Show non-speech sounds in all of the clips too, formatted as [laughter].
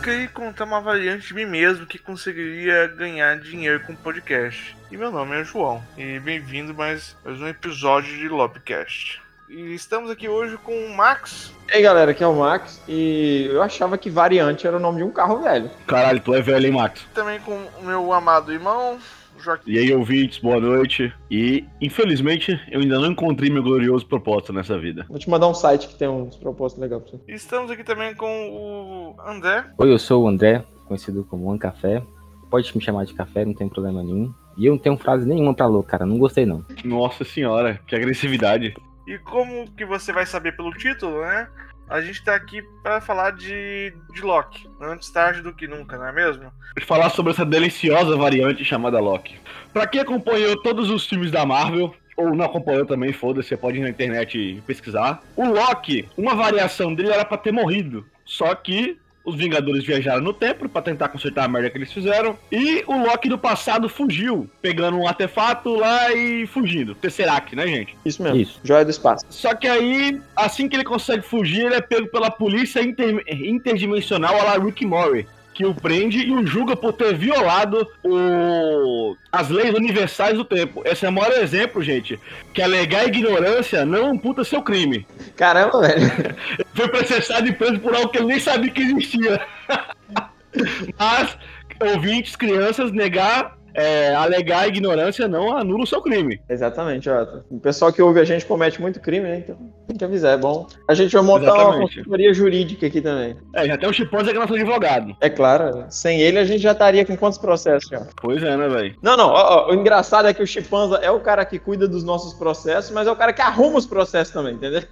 queria encontrar uma variante de mim mesmo que conseguiria ganhar dinheiro com podcast. E meu nome é João, e bem-vindo mais, mais um episódio de Lobcast. E estamos aqui hoje com o Max. E aí galera, aqui é o Max e eu achava que variante era o nome de um carro velho. Caralho, tu é velho, hein, Max? Também com o meu amado irmão, Joaquim. E aí, ouvintes, boa noite. E, infelizmente, eu ainda não encontrei meu glorioso propósito nessa vida. Vou te mandar um site que tem uns propósitos legais pra você. E estamos aqui também com o André. Oi, eu sou o André, conhecido como One Café. Pode me chamar de café, não tem problema nenhum. E eu não tenho frase nenhuma pra louco, cara. Não gostei, não. Nossa senhora, que agressividade. E como que você vai saber pelo título, né? A gente tá aqui para falar de, de Loki. Antes tarde do que nunca, não é mesmo? Falar sobre essa deliciosa variante chamada Loki. Pra quem acompanhou todos os filmes da Marvel, ou não acompanhou também, foda-se, você pode ir na internet pesquisar. O Loki, uma variação dele era pra ter morrido. Só que os Vingadores viajaram no tempo para tentar consertar a merda que eles fizeram. E o Loki do passado fugiu, pegando um artefato lá e fugindo. Tesseract, né, gente? Isso mesmo. Isso. Joia do espaço. Só que aí, assim que ele consegue fugir, ele é pego pela polícia inter- interdimensional a la Rick Mori. Que o prende e o julga por ter violado o... as leis universais do tempo. Esse é o maior exemplo, gente. Que alegar ignorância não amputa seu crime. Caramba, velho. Foi processado e preso por algo que ele nem sabia que existia. [laughs] Mas, ouvintes, crianças, negar, é, alegar ignorância não anula o seu crime. Exatamente, ó. O pessoal que ouve a gente comete muito crime, né? Então tem que avisar, é bom. A gente vai montar uma Exatamente. consultoria jurídica aqui também. É, já tem um que é nosso advogado. É claro, sem ele a gente já estaria com quantos processos já? Pois é, né, velho? Não, não, ó, ó, o engraçado é que o Chipanza é o cara que cuida dos nossos processos, mas é o cara que arruma os processos também, entendeu?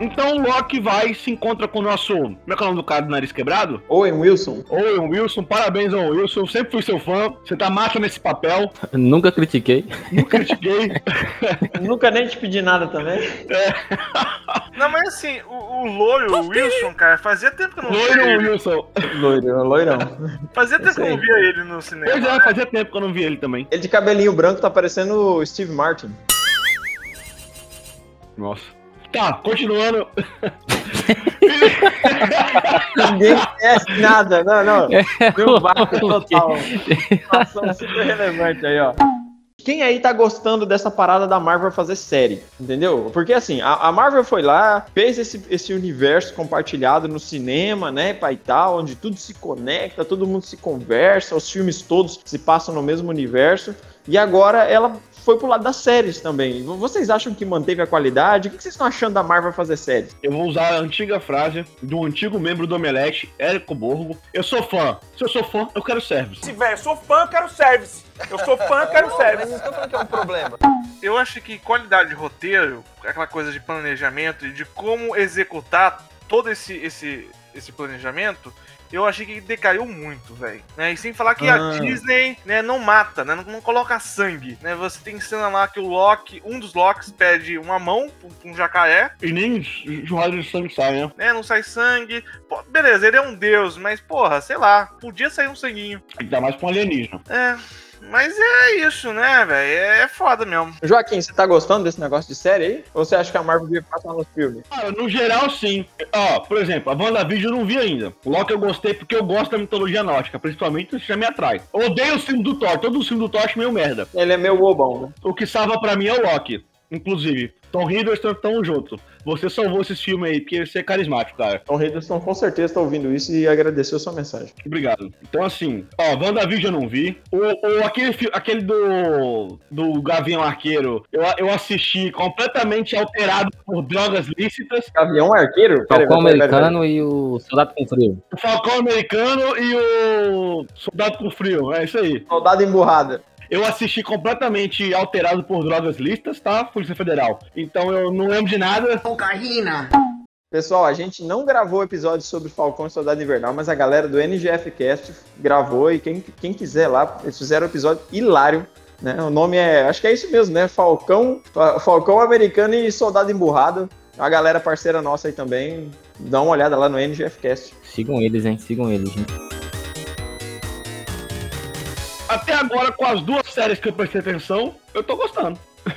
Então o Loki vai e se encontra com o nosso. Como é que é o nome do cara do nariz quebrado? Owen Wilson. Owen Wilson, parabéns, Owen Wilson. Sempre fui seu fã. Você tá massa nesse papel. [laughs] Nunca critiquei. Nunca critiquei. [laughs] Nunca nem te pedi nada também. Não, mas assim, o, o loiro, o Wilson, cara, fazia tempo que eu não via Loiro ele. Wilson. Loiro, loirão. Fazia tempo que eu não via ele no cinema. Pois é, fazia tempo que eu não vi ele também. Ele de cabelinho branco tá parecendo o Steve Martin. Nossa. Tá, continuando. [laughs] Ninguém conhece nada, não, não. Deu um vácuo [laughs] total. Informação super relevante aí, ó. Quem aí tá gostando dessa parada da Marvel fazer série, entendeu? Porque assim, a, a Marvel foi lá, fez esse, esse universo compartilhado no cinema, né, pai e tal, onde tudo se conecta, todo mundo se conversa, os filmes todos se passam no mesmo universo. E agora ela foi pro lado das séries também. Vocês acham que manteve a qualidade? O que vocês estão achando da Marvel fazer séries? Eu vou usar a antiga frase do antigo membro do Omelete, Érico Borgo. Eu sou fã. Se eu sou fã, eu quero service. Se velho, eu sou fã, eu quero service. Eu sou fã, eu quero service. Mas não falando que é um problema. Eu acho que qualidade de roteiro, aquela coisa de planejamento e de como executar todo esse, esse, esse planejamento, eu achei que decaiu muito, velho. Né? E sem falar que Ah. a Disney né, não mata, né? Não, não coloca sangue. Né? Você tem cena lá que o Loki, um dos Locks pede uma mão pra um- um jacaré, E nem jorrada de sangue sai, né? né? Não sai sangue. Pô, beleza, ele é um deus, mas porra, sei lá, podia sair um sanguinho. Ainda mais pra um alienígena. É. Mas é isso, né, velho? É foda mesmo. Joaquim, você tá gostando desse negócio de série aí? Ou você acha que a Marvel devia passar nos filmes? Cara, no geral, sim. Ó, por exemplo, a WandaVision eu não vi ainda. O Loki eu gostei porque eu gosto da mitologia nórdica, principalmente isso já me atrai. Eu odeio o filme do Thor, todo o filme do Thor eu acho meio merda. Ele é meio bobão, né? O que salva pra mim é o Loki. Inclusive, Tom Hiddleston tão junto. Você salvou esses filmes aí, porque você é carismático, cara. Tom Hiddleston com certeza tá ouvindo isso e agradeceu a sua mensagem. Obrigado. Então, assim, ó, WandaVision eu não vi. O, aquele, aquele do, do Gavião Arqueiro, eu, eu assisti completamente alterado por drogas lícitas. Gavião Arqueiro? Falcão americano e o soldado com frio. O Falcão Americano e o Soldado com Frio, é isso aí. Soldado emburrada. Eu assisti completamente alterado por drogas listas, tá? Polícia Federal. Então eu não lembro de nada. Pessoal, a gente não gravou episódio sobre Falcão e Soldado Invernal, mas a galera do NGF Cast gravou e quem, quem quiser lá, eles fizeram um episódio hilário. Né? O nome é, acho que é isso mesmo, né? Falcão, Fa- Falcão Americano e Soldado Emburrado. A galera parceira nossa aí também, dá uma olhada lá no NGF Cast. Sigam eles, hein? Sigam eles. Hein? Até agora, com as duas séries que eu prestei atenção, eu tô gostando. [laughs]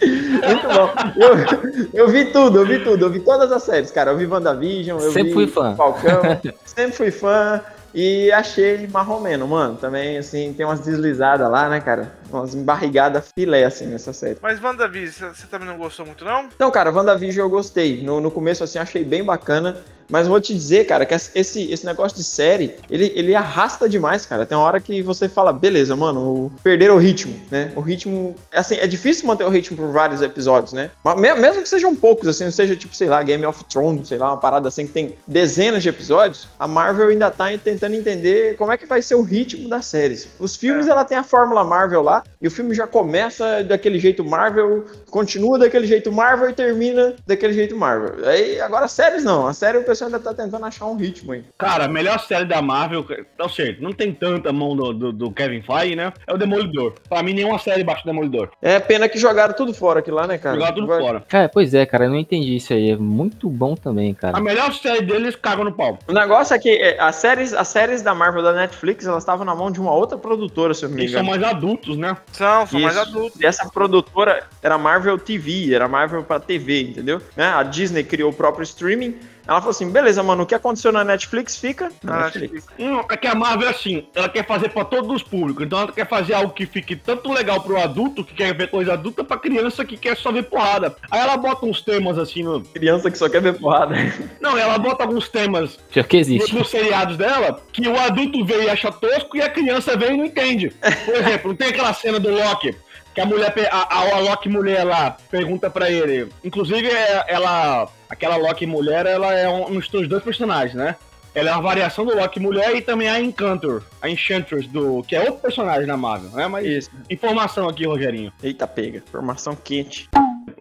Muito bom. Eu, eu vi tudo, eu vi tudo, eu vi todas as séries, cara. Eu vi WandaVision, eu Sempre vi fui fã. Falcão, [laughs] sempre fui fã. E achei marromeno, mano. Também, assim, tem umas deslizadas lá, né, cara? Umas embarrigadas filé, assim, nessa série. Mas WandaVision, você também não gostou muito, não? Então, cara, WandaVision eu gostei. No, no começo, assim, achei bem bacana. Mas vou te dizer, cara, que esse, esse negócio de série, ele, ele arrasta demais, cara. Tem uma hora que você fala, beleza, mano, perderam o ritmo, né? O ritmo. Assim, é difícil manter o ritmo por vários episódios, né? Mas me- mesmo que sejam poucos, assim, não seja tipo, sei lá, Game of Thrones, sei lá, uma parada assim que tem dezenas de episódios, a Marvel ainda tá tentando entender como é que vai ser o ritmo das séries. Os filmes, ela tem a fórmula Marvel lá, e o filme já começa daquele jeito Marvel, continua daquele jeito Marvel e termina daquele jeito Marvel. Aí, agora, séries não. A série o pessoal ainda tá tentando achar um ritmo aí. Cara, a melhor série da Marvel, tá certo, não tem tanta mão do, do, do Kevin Feige, né? É o Demolidor. Pra mim, nenhuma série baixa do Demolidor. É pena que jogaram tudo fora aqui lá, né, cara? Jogar tudo Vai- fora. Cara, pois é, cara, eu não entendi isso aí. É muito bom também, cara. A melhor série deles cagam no pau. O negócio é que é, as séries, as séries da Marvel da Netflix, elas estavam na mão de uma outra produtora, se eu não me Eles são engano. mais adultos, né? São, são mais Isso. adultos. E essa produtora era Marvel TV, era Marvel pra TV, entendeu? Né? A Disney criou o próprio streaming. Ela falou assim: beleza, mano, o que aconteceu na Netflix fica na Ah, Netflix. Hum, é que a Marvel é assim, ela quer fazer pra todos os públicos. Então ela quer fazer algo que fique tanto legal pro adulto, que quer ver coisa adulta, pra criança que quer só ver porrada. Aí ela bota uns temas assim no. Criança que só quer ver porrada. Não, ela bota alguns temas Pior que existe. nos seriados dela que o adulto vê e acha tosco e a criança vê e não entende. Por [laughs] exemplo, não tem aquela cena do Loki. Que a mulher, a, a, a Loki mulher lá pergunta pra ele. Inclusive, é- ela, aquela Loki mulher, ela é um, nos dos dois personagens, né? Ela é uma variação do Loki mulher e também a Encantor, a Enchantress, do, que é outro personagem da Marvel, né? Mas Isso. informação aqui, Rogerinho. Eita, pega. Informação quente.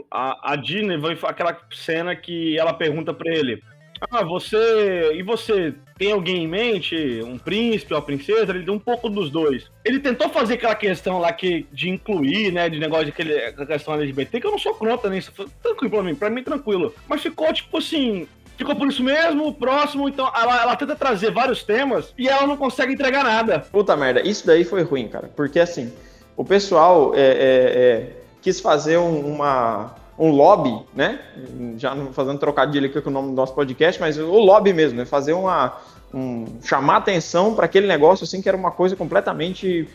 A, a Disney vai aquela cena que ela pergunta pra ele: Ah, você. E você tem alguém em mente? Um príncipe, uma princesa? Ele deu um pouco dos dois. Ele tentou fazer aquela questão lá que, de incluir, né? De negócio de aquele, questão LGBT, que eu não sou contra nisso. Foi Tranquilo pra mim, pra mim tranquilo. Mas ficou tipo assim. Ficou por isso mesmo, próximo, então ela, ela tenta trazer vários temas e ela não consegue entregar nada. Puta merda, isso daí foi ruim, cara. Porque assim, o pessoal é, é, é, quis fazer um- uma, um lobby, né? Já fazendo trocadilho aqui com o nome do nosso podcast, mas o lobby mesmo, né? Fazer uma. Um, chamar atenção para aquele negócio assim que era uma coisa completamente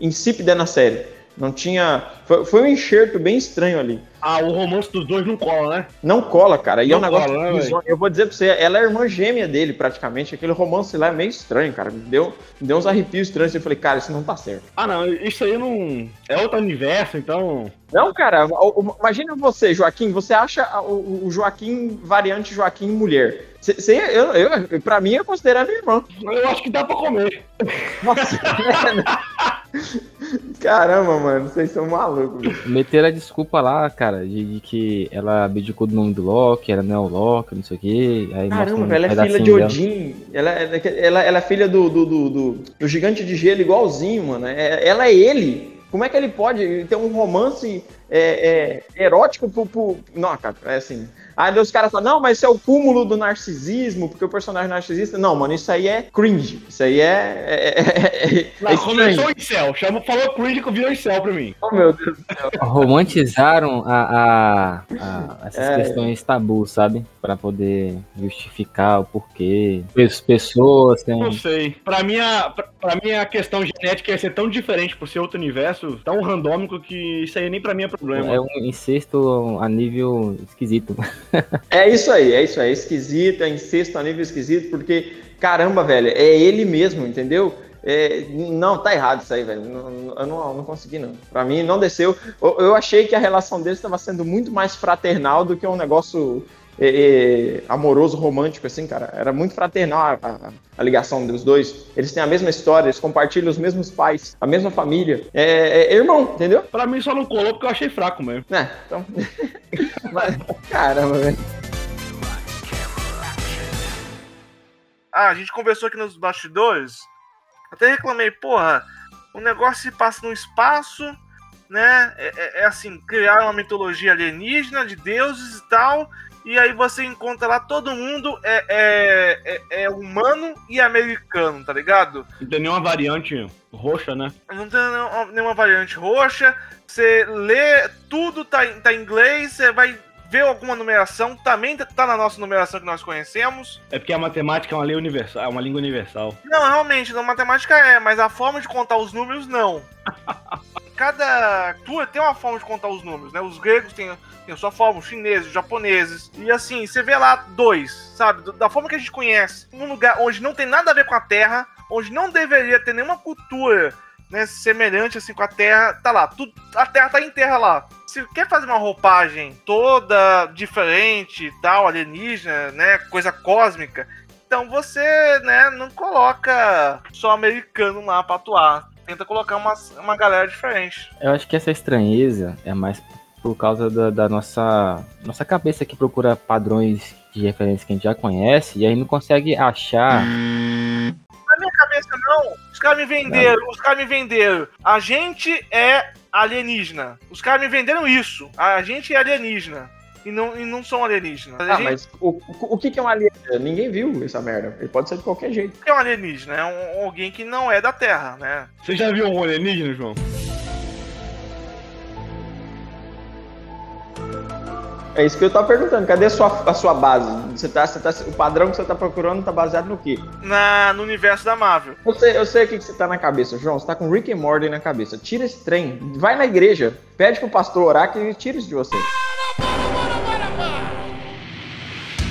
insípida na série. Não tinha. Foi, foi um enxerto bem estranho ali. Ah, o romance dos dois não cola, né? Não cola, cara. E é um Não negócio. cola, né, eu vou dizer pra você, ela é irmã gêmea dele, praticamente. Aquele romance lá é meio estranho, cara. Me deu, me deu uns arrepios estranhos. Eu falei, cara, isso não tá certo. Ah, não, isso aí não. É outro universo, então. Não, cara, imagina você, Joaquim, você acha o, Joaquim variante Joaquim mulher. Cê, eu, eu, pra mim, eu considero minha irmã. Eu acho que dá pra comer. Nossa, [laughs] Caramba, mano, vocês são malucos. bicho. Meteram a desculpa lá, cara, de, de que ela abdicou do nome do Loki, era não é o Loki, não sei o quê. Aí Caramba, um ela é filha de. Odin. Ela, é- ela, ela é filha do, do, do, do- do gigante de gelo igualzinho, mano. É- ela é ele. Como é que ele pode ter um romance é, é, erótico pro, pro. Não, cara, é assim. Aí os caras falam, não, mas isso é o cúmulo do narcisismo, porque o personagem narcisista. Não, mano, isso aí é cringe. Isso aí é. é, é, é Não, estranho. começou em céu. Chama, falou cringe que virou em céu pra mim. Oh, meu Deus. [laughs] Romantizaram a, a- a- essas É. questões tabu, sabe? Pra poder justificar o porquê. As pessoas têm. Não sei. Pra mim, a, pra, pra mim, a questão genética ia ser tão diferente por ser outro universo, tão randômico, que isso aí nem pra mim é problema. É um incesto a nível esquisito. [laughs] É isso aí, é isso aí. É esquisito, é incesto a nível esquisito, porque, caramba, velho, é ele mesmo, entendeu? É, não, tá errado isso aí, velho. Eu não, não consegui, não. Pra mim, não desceu. Eu, eu achei que a relação deles estava sendo muito mais fraternal do que um negócio é, é, amoroso, romântico, assim, cara. Era muito fraternal a, a- a ligação dos dois. Eles têm a mesma história, eles compartilham os mesmos pais, a mesma família. É, é irmão, entendeu? Pra mim só não colou porque eu achei fraco mesmo. É, então. [laughs] Mas, caramba, velho. Ah, a gente conversou aqui nos bastidores. Até reclamei, porra, o negócio se passa no espaço, né? É, é- é assim, criar uma mitologia alienígena de deuses e tal. E aí você encontra lá todo mundo é, é, é, é humano e americano, tá ligado? Não tem nenhuma variante roxa, né? Não tem nenhuma- nenhuma variante roxa. Você lê, tudo tá, em- tá em inglês, você vai ver alguma numeração, também tá na nossa numeração que nós conhecemos. É porque a matemática é uma lei universal, é uma língua universal. Não, realmente, na matemática é, mas a forma de contar os números, não. [laughs] Cada cultura tem uma forma de contar os números, né? Os gregos têm, têm a sua forma, os chineses, os japoneses. E assim, você vê lá dois, sabe? Da forma que a gente conhece, num lugar onde não tem nada a ver com a Terra, onde não deveria ter nenhuma cultura né, semelhante assim com a Terra, tá lá, tudo, a Terra tá em terra lá. Se quer fazer uma roupagem toda diferente, tal, alienígena, né, coisa cósmica, então você, né, não coloca só americano lá pra atuar. Tenta colocar uma, uma galera diferente. Eu acho que essa estranheza é mais por causa da, da nossa, nossa cabeça que procura padrões de referência que a gente já conhece e aí não consegue achar. Na minha cabeça, não. Os caras me venderam, os caras me venderam. A gente é alienígena. Os caras me venderam isso. A gente é alienígena. E não, e não são alienígenas. Ah, gente mas o, o, o que, que é um alienígena? Ninguém viu essa merda. Ele pode ser de qualquer jeito. é um alienígena, é um, alguém que não é da Terra, né? Você já viu um alienígena, João? É isso que eu tava perguntando. Cadê a sua, a sua base? Você tá, você tá, o padrão que você tá procurando tá baseado no quê? Na, no universo da Marvel. Eu sei, eu sei o que, que você tá na cabeça, João. Você tá com Rick and Morty na cabeça. Tira esse trem. Vai na igreja. Pede pro pastor orar que ele tira isso de você.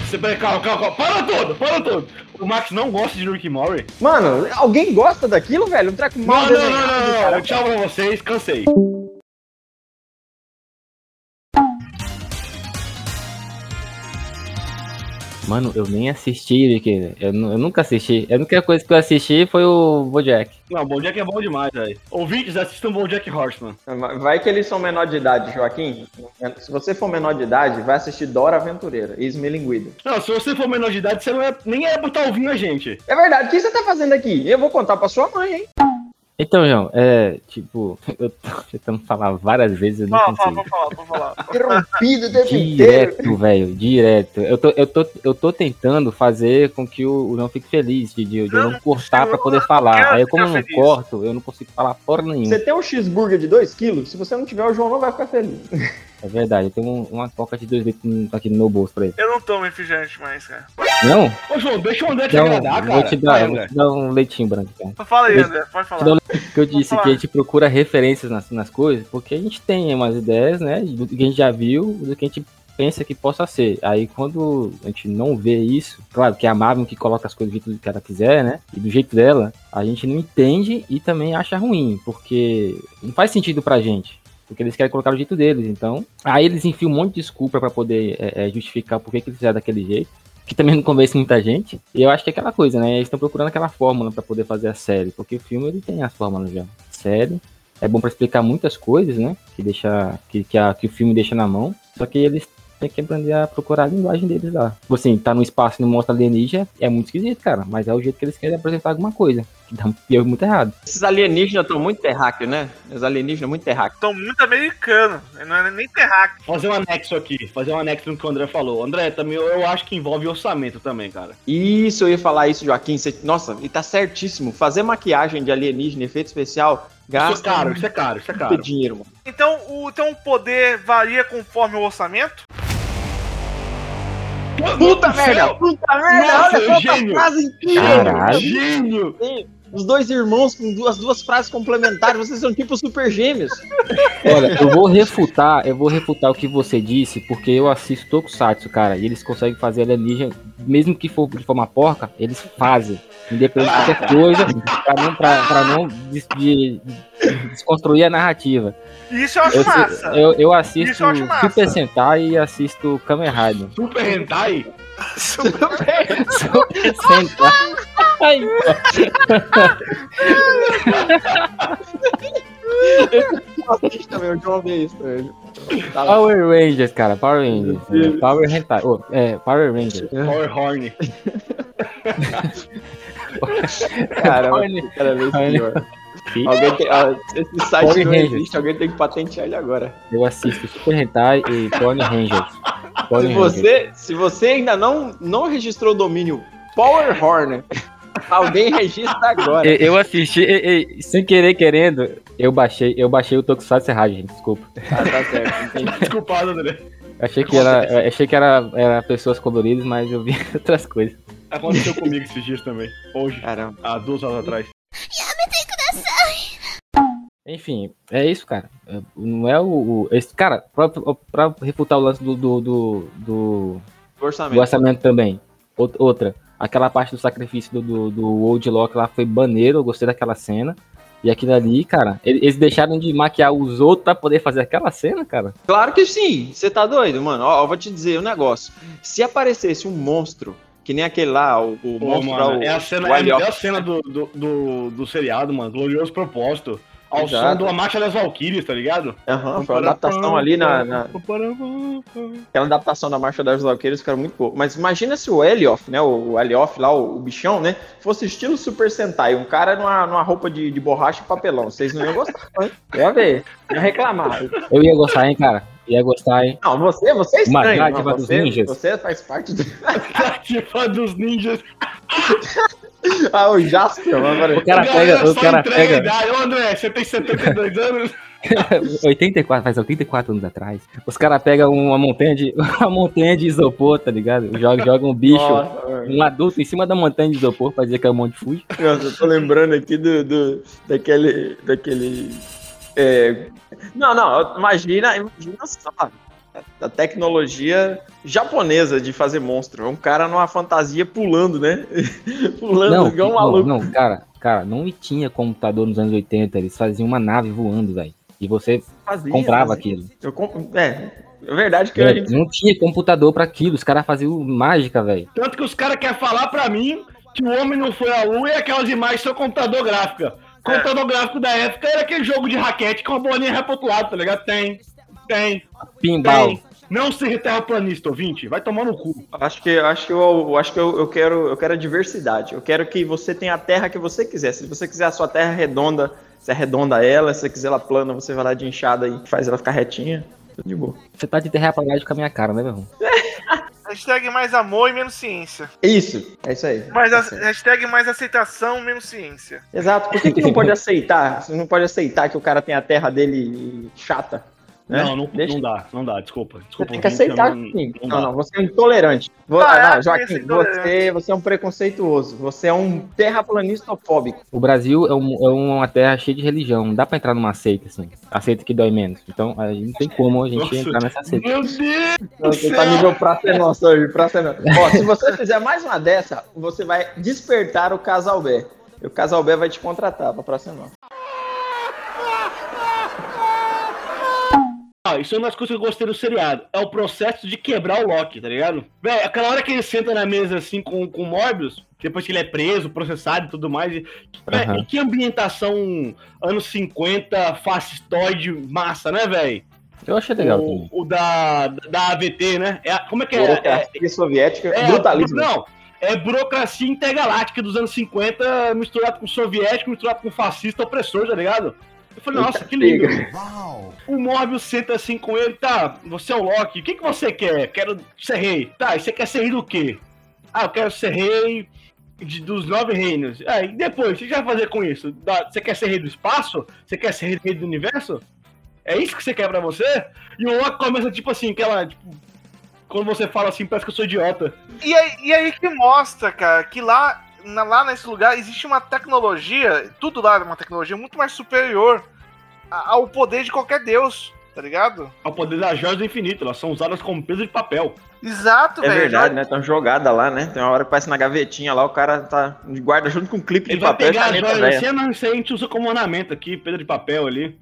Você peraí, calma, calma, calma. Para tudo, para tudo. O Max não gosta de Rick and Morty? Mano, alguém gosta daquilo, velho? Um treco mal Não, não, não, não, não, cara. não. Tchau pra vocês, cansei. Mano, eu nem assisti, Vicky. Eu, eu nunca assisti. A única coisa que eu assisti foi o Bojack. Não, Bojack é bom demais, velho. Ouvintes, assistam Bojack Horseman. Vai que eles são menor de idade, Joaquim. Se você for menor de idade, vai assistir Dora Aventureira e Smilinguido. Não, se você for menor de idade, você não é, nem é botar ouvindo a gente. É verdade, o que você tá fazendo aqui? Eu vou contar pra sua mãe, hein? Então, João, é, tipo, [laughs] eu tô tentando falar várias vezes, eu não consigo. pode falar, pode falar. Interrompido o tempo. Direto, velho, direto. Eu tô, eu, tô, eu tô tentando fazer com que o, o João fique feliz, de, de, de eu Não, não cortar pra poder falar. Aí, como eu não corto, eu não consigo falar porra nenhuma. Você tem um cheeseburger de 2 quilos? Se você não tiver, o João não vai ficar feliz. [laughs] É verdade, eu tenho um- uma coca de 2 litros aqui no meu bolso pra ele. Eu não tomo refrigerante mais, cara. Não? Ô, João, deixa o André te Não, agradar, cara. vou te dar, Vai, eu vou André. te dar um leitinho branco, cara. Fala aí, André, pode falar. um que eu disse que a gente procura referências nas, nas coisas, porque a gente tem umas ideias, né, do que a gente já viu, do que a gente pensa que possa ser. Aí quando a gente não vê isso, claro que é a Marvel que coloca as coisas do jeito que ela quiser, né, e do jeito dela, a gente não entende e também acha ruim, porque não faz sentido pra gente. Porque eles querem colocar do jeito deles, então. Aí eles enfiam um monte de desculpa pra poder é, é, justificar por que que eles fizeram daquele jeito que também [laughs] não convence muita gente. E eu acho que é aquela coisa, né? Eles estão procurando aquela fórmula pra poder fazer a série, porque o filme ele tem as fórmulas já. Série é bom pra explicar muitas coisas, né? Que deixa que, que, a- que o filme deixa na mão. Só que eles têm que aprender a procurar a linguagem deles lá. Tipo assim, tá no espaço e não mostra alienígena, é muito esquisito, cara. Mas é o jeito que eles querem apresentar alguma coisa. Que dá deu muito errado. Esses alienígenas estão muito terráqueos, né? Os alienígenas muito terráqueos. Estão muito americanos, não é nem terráqueo. Fazer um anexo aqui, fazer um anexo no que o André falou. André, também eu, eu acho que envolve orçamento também, cara. Isso, eu ia falar isso, Joaquim. Você- nossa, e tá certíssimo. Fazer maquiagem de alienígena, efeito especial, Isso é gasta caro, isso é caro, isso é caro. dinheiro, mano. Então o, então o poder varia conforme o orçamento? Puta merda! Puta merda! Nossa, olha só gênio! frase incrível! Caralho. Gênio! Os dois irmãos com duas, duas frases complementares, vocês são tipo super gêmeos. Olha, eu vou refutar, eu vou refutar o que você disse, porque eu assisto Tokusatsu, cara, e eles conseguem fazer alienígena, mesmo que for de forma porca, eles fazem. Independente de qualquer coisa, pra não, pra, pra não des- de- desconstruir a narrativa. Isso eu acho Eu, massa. eu, eu assisto eu acho massa. Super Sentai e assisto Kamen Rider. Super Hentai? Super Sentai. Ai, Assiste também, o João vê isso. Tá. [laughs] Power Rangers, cara, Power Rangers. É, Power Hentai. Oh, é, Power Rangers. Power Horn. [laughs] [laughs] Caramba, cada vez pior. Alguém tem, ó, esse site Power não Rangers. existe, alguém tem que patentear ele agora. Eu assisto Super Hentai e Power Rangers. Power Se Ranger. você, se você ainda não, não registrou o domínio Power Horner, alguém registra agora. Eu, eu assisti, e- e, sem querer, querendo, eu baixei, eu baixei o Tokusatsu Serragem, gente, desculpa. Ah, tá certo, entendi. Desculpado, André. Achei que era, achei que era, era pessoas coloridas, mas eu vi [laughs] outras coisas. Aconteceu comigo esses dias também. Hoje, Caramba. há duas horas atrás. Enfim, é isso, cara. Não é o. o- esse, cara, pra, pra refutar o lance do, do, do, do- do Orçamento. orçamento também. Out- Outra, aquela parte do sacrifício do, do, do Old Lock lá foi maneiro, eu gostei daquela cena. E aquilo ali, cara, ele- eles deixaram de maquiar os outros pra poder fazer aquela cena, cara. Claro que sim. Você tá doido, mano? Ó, eu vou te dizer um negócio. Se aparecesse um monstro, que nem aquele lá, o, o Pô, monstro lá, mano, o, é a cena, o é a melhor cena do, do, do, do seriado, mano. Glorioso propósito. Ao Exato. som da Marcha das Valkyries, tá ligado? Aham, foi uma adaptação ali na, na- Aquela adaptação da Marcha das Valqueiras ficaram muito boa. Mas imagina se o Elioth, né? O Elioth lá, o, o bichão, né? Fosse estilo Super Sentai. Um cara numa, numa roupa de, de borracha e papelão. Vocês não iam gostar, né? Ia [laughs] ver. Ia reclamar. Eu ia gostar, hein, cara. Ia gostar, hein. Não, você, você é Uma estranho. dádiva não, dos você, ninjas. você faz parte do. [laughs] Tipo dos ninjas. [laughs] [laughs] ah, o Jasper, agora. O cara galera pega, o cara pega idade. Ô, André, você tem 72 anos? [laughs] 84, faz 84 anos atrás. Os caras pegam uma montanha de [laughs] uma montanha de isopor, tá ligado? Joga, joga um bicho, Nossa, um adulto em cima da montanha de isopor pra dizer que é um monte de Fuji. Nossa, eu tô lembrando aqui do, do daquele, daquele, é, não, não, imagina, imagina só a tecnologia japonesa de fazer monstro, um cara numa fantasia pulando, né, [laughs] pulando Não, igual um maluco. não, cara, cara, não tinha computador nos anos 80, eles faziam uma nave voando, velho. E você Fazia, comprava fazia. aquilo. Eu comp... É, é verdade que a É, gente... não tinha computador pra aquilo, os caras faziam mágica, velho. Tanto que os caras querem falar pra mim que o homem não foi à lua e aquelas imagens são computador gráfico. Computador gráfico da época era aquele jogo de raquete com a bolinha lado, tá ligado? Tem, tem, Pinball. tem. Não seja terraplanista, ouvinte. Vai tomar no cu. Acho que, acho que, eu, acho que eu, eu quero, eu quero a diversidade. Eu quero que você tenha a terra que você quiser. Se você quiser a sua terra redonda, você arredonda ela. Se você quiser ela plana, você vai lá de enxada e faz ela ficar retinha. Tudo de boa. Você tá de terraplanagem com a minha cara, né, meu irmão? [laughs] Hashtag mais amor e menos ciência. Isso, é isso aí. Mais É a- isso aí. hashtag mais aceitação, menos ciência. Exato. Por que, que não [laughs] pode aceitar? Você não pode aceitar que o cara tem a terra dele chata? Né? Não, não, Deixa- não dá, não dá, desculpa. Você desculpa tem que aceitar não- sim. não Não, não, você é intolerante. Ah, ah, é? não, Joaquim, você, você é um preconceituoso. Você é um terraplanistofóbico. O Brasil é, um- é uma terra cheia de religião, não dá pra entrar numa seita, assim. A seita que dói menos. Então, a gente não tem como a gente Nossa. entrar nessa seita. Meu Deus! Você tá nível praça é nossa hoje, praça é nossa. Ó, se você fizer mais uma dessa, você vai despertar o Casal B. E o Casal B vai te contratar pra praça é nossa. Ah, isso é uma das coisas que eu gostei do seriado. É o processo de quebrar o Loki, tá ligado? Véi, aquela hora que ele senta na mesa assim com, com o Morbius, depois que ele é preso, processado e tudo mais. E, véi, e que ambientação anos 50, fascistoide, massa, né, velho? Eu achei legal. O, o da, da AVT, né? É, como é que é? É, Burocracia soviética, é, brutalismo. Não, é burocracia intergaláctica dos anos 50 misturado com soviético, misturado com fascista opressor, tá ligado? Eu falei, nossa, que lindo. O Morbius senta assim com ele, tá, você é o Loki, o que, que você quer? Quero ser rei. Tá, e você quer ser rei do quê? Ah, eu quero ser rei de- dos nove reinos. Ah, e depois, o que você vai fazer com isso? Da- você quer ser rei do espaço? Você quer ser rei do universo? É isso que você quer pra você? E o Loki começa, tipo assim, aquela, tipo, quando você fala assim, parece que eu sou idiota. E aí, e aí que mostra, cara, que lá, na- lá nesse lugar existe uma tecnologia, tudo lá é uma tecnologia muito mais superior ao poder de qualquer deus, tá ligado? Ao poder das joias do infinito, elas são usadas como peso de papel. Exato, É velho. verdade, né? Tão jogada lá, né? Tem uma hora que parece na gavetinha lá, o cara tá guarda junto com um clipe Ele de papel pegar as joias assim, não, isso aí a gente usa como ornamento aqui, pedra de papel ali.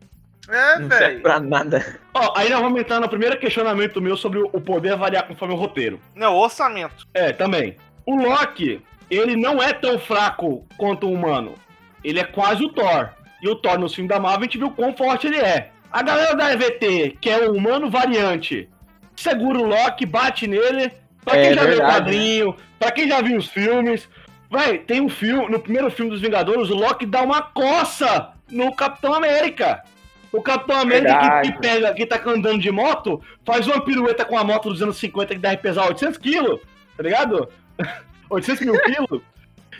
É, Não serve velho. pra nada. Ó, aí nós vamos entrar no primeiro questionamento meu sobre o poder variar conforme o roteiro. Não, orçamento. É, também. O Loki, ele não é tão fraco quanto o humano. Ele é quase o Thor. E o Thor, no filme da Marvel, a gente viu quão forte ele é. A galera da EVT, que é o humano variante, segura o Loki, bate nele. Pra É quem já viu o verdade, quadrinho, pra quem já viu os filmes. Véi, tem um filme, no primeiro filme dos Vingadores, o Loki dá uma coça no Capitão América. O Capitão América Verdade. que, que pega, que tá andando de moto, faz uma pirueta com a moto dos anos 50 que deve pesar 800 quilos, tá ligado? 800 mil quilos.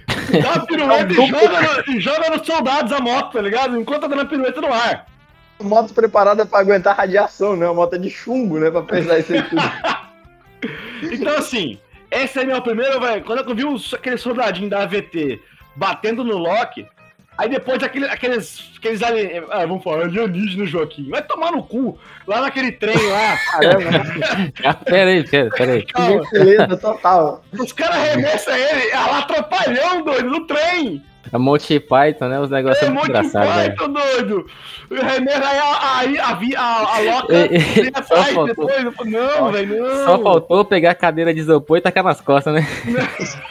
[laughs] Dá uma pirueta e joga, no, e joga nos soldados a moto, tá ligado? Enquanto tá dando a pirueta no ar. Moto preparada pra aguentar radiação, né? Uma moto de chumbo, né? Pra pesar isso aí tudo. Então, assim, essa é a minha primeira, velho. Quando eu vi os, aquele soldadinho da AVT batendo no Loki, aí depois aquele, aqueles. aqueles ali, ah, vamos falar, alienígena, Joaquim. Vai tomar no cu. Lá naquele trem lá. Caramba, [laughs] Ah, pera aí, pera, pera aí. calma. beleza, total. Os caras arremessam ele, ah, lá atrapalhão, doido, no trem. A Monty Python, né? Os negócios É são muito engraçados, velho. Python, doido. Remessa aí, aí a, a, a E- e- só atrás faltou- depois. Não, velho, não. Só faltou pegar a cadeira de isopor e tacar nas costas, né? [laughs]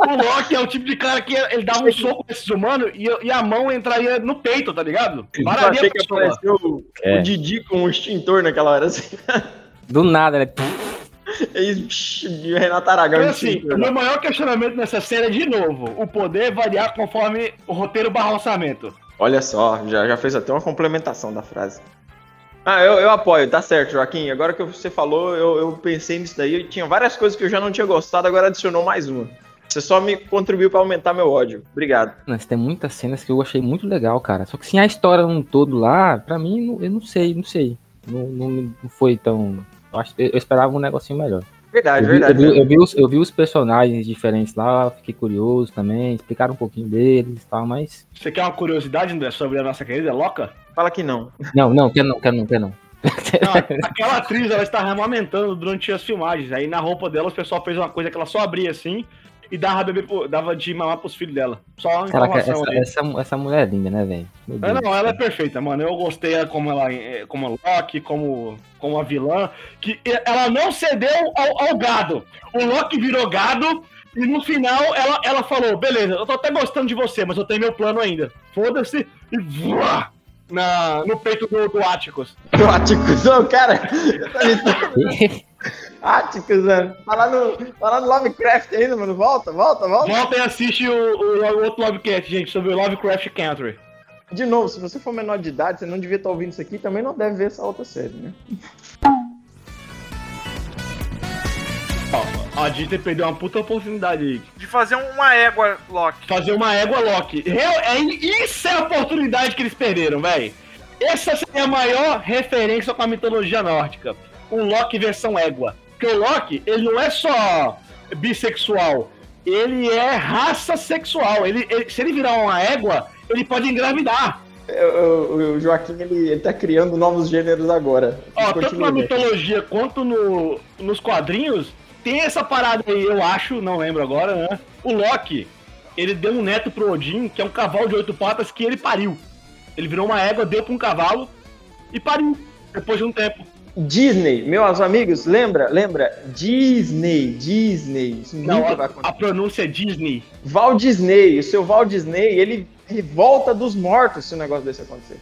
O Loki é o tipo de cara que ele dava um soco nesses humanos e, e a mão entraria no peito, tá ligado? Eu Pararia achei a que apareceu o, É. o Didi com um extintor naquela hora, assim. Do nada, né? [laughs] E e Renato Aragão. Então, assim, o né? meu maior questionamento nessa série é, de novo, o poder variar conforme o roteiro barra orçamento. Olha só, já, já fez até uma complementação da frase. Ah, eu, eu apoio, tá certo, Joaquim. Agora que você falou, eu, eu pensei nisso daí. Tinha várias coisas que eu já não tinha gostado, agora adicionou mais uma. Você só me contribuiu pra aumentar meu ódio. Obrigado. Mas tem muitas cenas que eu achei muito legal, cara. Só que sim, a história num todo lá, pra mim, eu não sei, não sei. Não, não, não foi tão. Eu, acho, eu esperava um negocinho melhor. Verdade, Eu vi, eu, verdade. vi, eu, vi os, eu vi os personagens diferentes lá, fiquei curioso também, explicaram um pouquinho deles e tal, mas. Você quer uma curiosidade, André, sobre a nossa querida Loca? Fala que não. Não, não, quer não, quer não, quer não. Não, aquela atriz, ela estava amamentando durante as filmagens. Aí na roupa dela, o pessoal fez uma coisa que ela só abria assim e dava, bebê pro- dava de mamar pros filhos dela. Só uma Caraca, informação essa, essa, essa mulher é linda, né, velho? É, não, do ela é perfeita, mano. Eu gostei ela como ela é- como a Loki, como, como a vilã. Que ela não cedeu ao, ao gado. O Loki virou gado e no final ela, ela falou: beleza, eu tô até gostando de você, mas eu tenho meu plano ainda. Foda-se e voa na, no peito do, do Atticus. [laughs] O Atticus, ô, cara. [laughs] [laughs] Mano. Tá lá, no, tá lá no Lovecraft ainda, mano. Volta, volta, volta. Volta e assiste o, o, o outro Lovecraft, gente, sobre o Lovecraft Country. De novo, se você for menor de idade, você não devia estar ouvindo isso aqui, também não deve ver essa outra série, né? [laughs] Ó, a Disney perdeu uma puta oportunidade aí. De fazer uma égua Loki. Fazer uma égua Loki. Real- é, isso é a oportunidade que eles perderam, velho. Essa seria a maior referência com a mitologia nórdica. Um Loki versão égua. Porque o Loki, ele não é só bissexual. Ele é raça sexual. Ele, ele- se ele virar uma égua, ele pode engravidar. O, Joaquim, ele, ele tá criando novos gêneros agora. Ó, tanto na mitologia quanto no, nos quadrinhos, tem essa parada aí, eu acho, não lembro agora, né? O Loki, ele deu um neto pro Odin, que é um cavalo de oito patas que ele pariu. Ele virou uma égua, deu pra um cavalo e pariu, depois de um tempo. Disney, meus amigos, lembra? Lembra? Disney, Disney. Isso Não, nunca vai a, a acontecer. pronúncia é Disney. Val Disney, o seu Val Disney, ele, ele volta dos mortos se um negócio desse acontecer.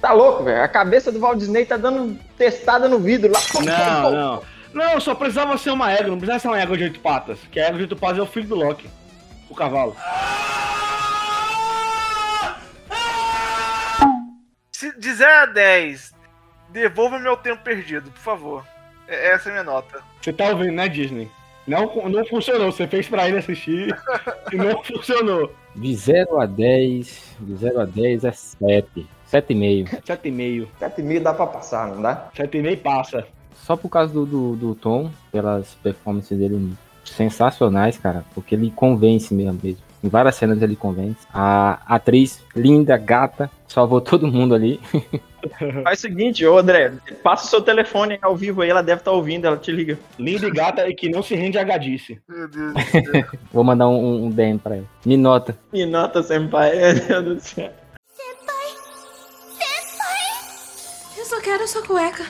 Tá louco, velho. A cabeça do Val Disney tá dando testada no vidro lá. Não, não. Não, só precisava ser uma égua, não precisava ser uma égua de oito patas. Que a égua de oito patas é o filho do Loki. O cavalo. Se de 0 a 10, devolva meu tempo perdido, por favor. É- Essa é a minha nota. Você tá ouvindo, né, Disney? Não, não funcionou. Você fez pra ele assistir e não [laughs] funcionou. De 0 a 10, de 0 a 10 é 7. 7,5. 7,5. 7,5 dá pra passar, não dá? 7,5 passa. Só por causa do, do, do Tom, pelas performances dele sensacionais, cara. Porque ele convence mesmo. mesmo. Em várias cenas ele convence. A atriz, linda, gata, salvou todo mundo ali. [laughs] Faz o seguinte, ô André, passa o seu telefone ao vivo aí, ela deve estar ouvindo, ela te liga. Linda e gata e que não se rende a gadice. Meu Deus do céu. [laughs] Vou mandar um, um DM pra ela. Me nota. Me nota, senpai, [laughs] meu Deus do céu. Eu só quero sua cueca.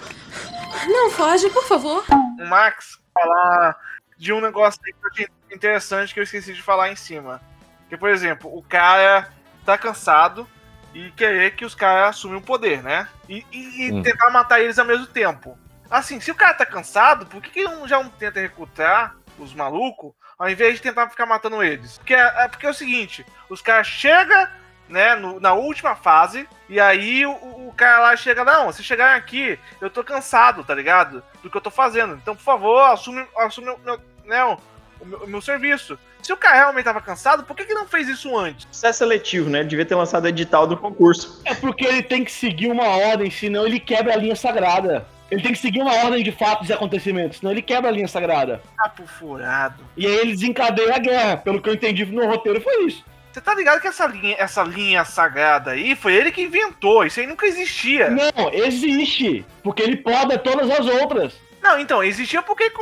Não foge, por favor. o Max falar de um negócio aí que eu achei interessante que eu esqueci de falar em cima. Que, por exemplo, o cara tá cansado e querer que os caras assumam o poder, né? E, e- e Hum. tentar matar eles ao mesmo tempo. Assim, se o cara tá cansado, por que, que não- já não tenta recrutar os malucos ao invés de tentar ficar matando eles? Porque é, é- porque é o seguinte: os caras chegam né, no- na última fase, e aí o, o cara lá chega, não, se chegar aqui, eu tô cansado, tá ligado? Do que eu tô fazendo. Então, por favor, assume, assume meu, né, o, o meu, o meu serviço. Se o cara realmente tava cansado, por que, que não fez isso antes? Isso é seletivo, né? Ele devia ter lançado o edital do concurso. É porque ele tem que seguir uma ordem, senão ele quebra a linha sagrada. Ele tem que seguir uma ordem de fatos e acontecimentos, senão ele quebra a linha sagrada. Papo furado. E aí ele desencadeia a guerra. Pelo que eu entendi no roteiro, foi isso. Você tá ligado que essa linha, essa linha sagrada aí foi ele que inventou, isso aí nunca existia. Não, existe. Porque ele poda todas as outras. Não, então, existia porque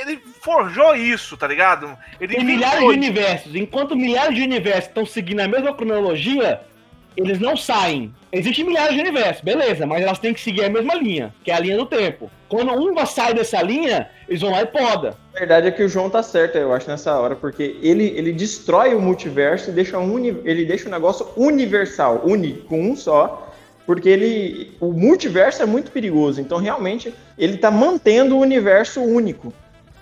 ele, forjou isso, tá ligado? Ele Tem milhares de universos. Enquanto milhares de universos estão seguindo a mesma cronologia, eles não saem. Existem milhares de universos, beleza, mas elas têm que seguir a mesma linha, que é a linha do tempo. Quando uma sai dessa linha, eles vão lá e poda. A verdade é que o João tá certo, eu acho, nessa hora, porque ele, ele destrói o multiverso e deixa um, uni- ele deixa um negócio universal, único, um só. Porque ele. O multiverso é muito perigoso. Então, realmente, ele tá mantendo o universo único.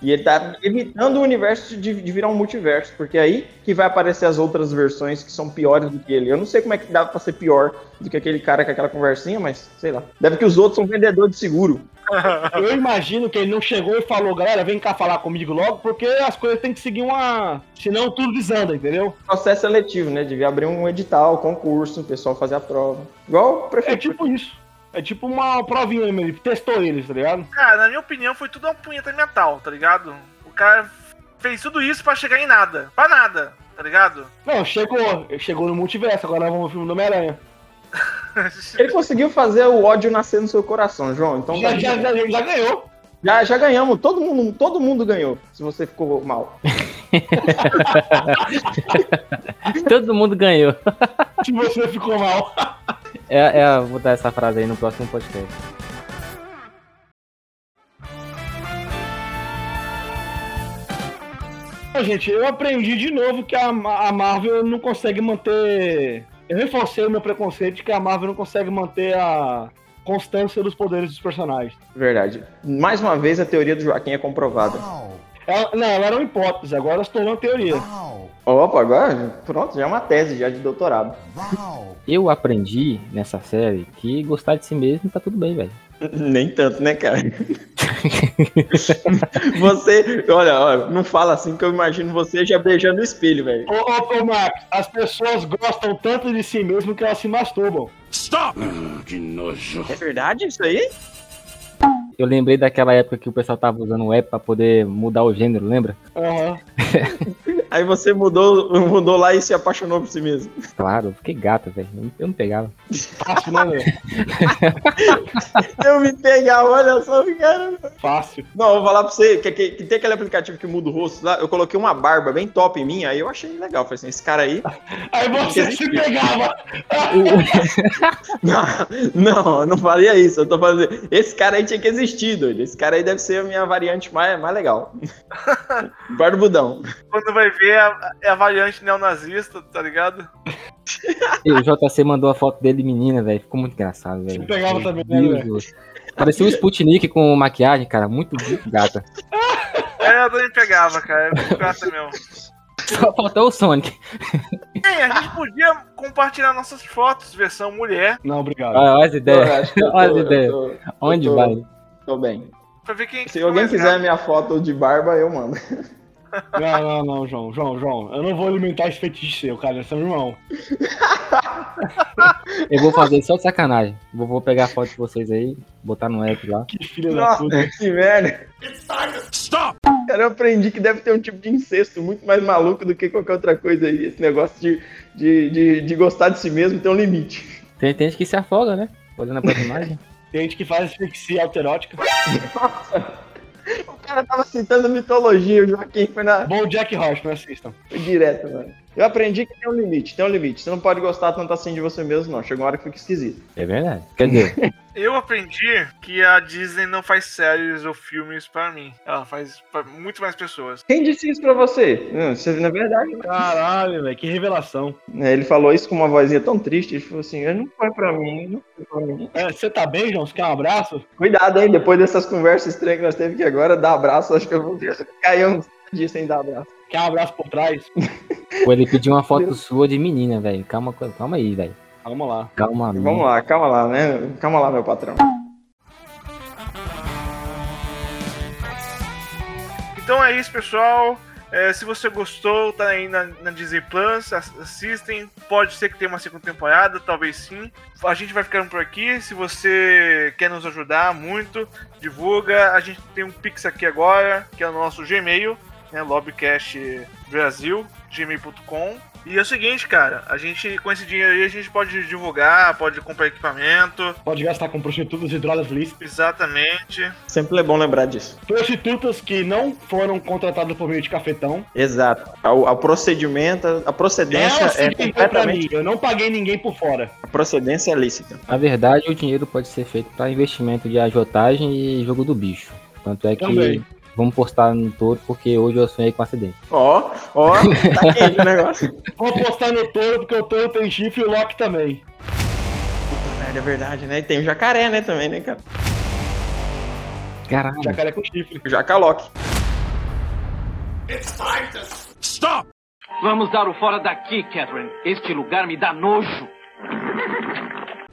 E ele tá evitando o universo de, de virar um multiverso. Porque é aí que vai aparecer as outras versões que são piores do que ele. Eu não sei como é que dá pra ser pior do que aquele cara com aquela conversinha, mas sei lá. Deve que os outros são vendedor de seguro. [laughs] Eu imagino que ele não chegou e falou, galera, vem cá falar comigo logo, porque as coisas têm que seguir uma. Senão tudo desanda, entendeu? processo seletivo, né? Devia abrir um edital, concurso, o pessoal fazer a prova. Igual o É prefeito. tipo isso. É tipo uma provinha mesmo, ele testou eles, tá ligado? Cara, na minha opinião, foi tudo uma punheta mental, tá ligado? O cara fez tudo isso pra chegar em nada. Pra nada, tá ligado? Não, chegou. Chegou no multiverso, agora vamos ver o filme do Homem-Aranha. Ele conseguiu fazer o ódio nascer no seu coração, João. Então Já, já, já, já ganhou. Já, já ganhamos. Todo mundo, todo mundo ganhou. Se você ficou mal. [laughs] Todo mundo ganhou. [laughs] Se você ficou mal. É, é, vou botar essa frase aí no próximo podcast. Gente, eu aprendi de novo que a, a Marvel não consegue manter. Eu reforcei o meu preconceito de que a Marvel não consegue manter a constância dos poderes dos personagens. Verdade. Mais uma vez a teoria do Joaquim é comprovada. Ela, não, ela era uma hipótese, agora se tornou teoria. Opa, agora pronto, já é uma tese já de doutorado. Eu aprendi nessa série que gostar de si mesmo tá tudo bem, velho. [laughs] Nem tanto, né, cara? [laughs] você, olha, olha, não fala assim que eu imagino você já beijando o espelho, velho. Ô, ô, ô Max, as pessoas gostam tanto de si mesmo que elas se masturbam. É verdade isso aí? Eu lembrei daquela época que o pessoal tava usando o app pra poder mudar o gênero, lembra? Aham. [laughs] Aí você mudou, [laughs] mudou lá e se apaixonou por si mesmo. Claro, fiquei gata, velho. Eu- não pegava. Fácil, né, velho? [laughs] Eu me pegar, olha só, cara. Fácil. Não, eu vou falar pra você que, que- que tem aquele aplicativo que muda o rosto lá. Eu coloquei uma barba bem top em mim, aí eu achei legal. Falei assim, esse cara aí. Aí você se pegava. [laughs] Não, não, eu não faria isso. Eu tô falando. Esse cara aí tinha que existir, doido. Esse cara aí deve ser a minha variante mais, mais legal. Barbudão. Quando vai ver, é a, é a variante neonazista, tá ligado? E o JC mandou a foto dele menina, velho. Ficou muito engraçado, velho. Te pegava também, né, velho? Parecia um Sputnik com maquiagem, cara. Muito, muito gata. É, eu também pegava, cara. É muito gata mesmo. Só faltou o Sonic. Bem, a gente podia compartilhar nossas fotos, versão mulher, Não, obrigado. Olha, olha as Eu ideias. eu Olha as eu ideias. tô- Onde eu tô- vai? Tô bem. pra ver quem Se alguém quiser minha foto de barba, eu mando. Não, não, não, João, João, João. Eu não vou alimentar esse fetiche seu, cara. Você é meu irmão. [laughs] Eu vou fazer só de sacanagem. Vou, vou pegar a foto de vocês aí, botar no app lá. Que filha da Nossa, puta. que merda. Cara, eu aprendi que deve ter um tipo de incesto muito mais maluco do que qualquer outra coisa aí. Esse negócio de, de, de, de gostar de si mesmo tem um limite. Tem, tem gente que se afoga, né? Olhando pra [laughs] imagem. Tem gente que faz asfixia alterótica. O cara tava citando mitologia, o Joaquim foi, na, Bom Jack Horseman, assistam. foi direto, mano. Eu aprendi que tem um limite, tem um limite. Você não pode gostar tanto assim de você mesmo, não. Chega uma hora que fica esquisito. É verdade. Quer dizer, [laughs] Eu aprendi que a Disney não faz séries ou filmes pra mim. Ela faz pra muito mais pessoas. Quem disse isso pra você? Não, isso na verdade. Caralho, velho, que revelação. né, Ele falou isso com uma vozinha tão triste. Ele falou assim: não foi pra mim, não foi pra mim. É, Você tá bem, João? Você quer um abraço? Cuidado, hein? Depois dessas conversas estranhas que nós temos aqui agora, dar abraço. Acho que eu vou [laughs] cair uns dias sem dar abraço. Quer um abraço por trás? Pô, ele pediu uma foto sua de menina, velho. Calma, calma aí, velho. Vamos lá. Calma, Vamos lá, calma lá, né? Calma lá, meu patrão. Então é isso, pessoal. É, se você gostou, tá aí na, na Disney Plus, ass- assistem. Pode ser que tenha uma segunda temporada, talvez sim. A gente vai ficando por aqui. Se você quer nos ajudar muito, divulga. A gente tem um Pix aqui agora, que é o nosso Gmail, né? lobcastbrasil.gmail.com. E é o seguinte, cara, a gente, com esse dinheiro aí, a gente pode divulgar, pode comprar equipamento. Pode gastar com prostitutas e drogas lícitas. Exatamente. Sempre é bom lembrar disso. Prostitutas que não foram contratadas por meio de cafetão. Exato. O, procedimento, a procedência É é, completamente. Eu não paguei ninguém por fora. A procedência é lícita. Na verdade, o dinheiro pode ser feito para investimento de agiotagem e jogo do bicho. Tanto é que Também. Vamos postar no todo, porque hoje eu sonhei com um acidente. Ó, ó, tá quente o negócio. [laughs] Vou postar no touro, porque o touro tem chifre e o Loki também. Puta merda, é verdade, né? E tem o jacaré, né, também, né, cara? Caralho. Jacaré com chifre. O jacaloque. Vamos dar o fora daqui, Catherine. Este lugar me dá nojo. [laughs]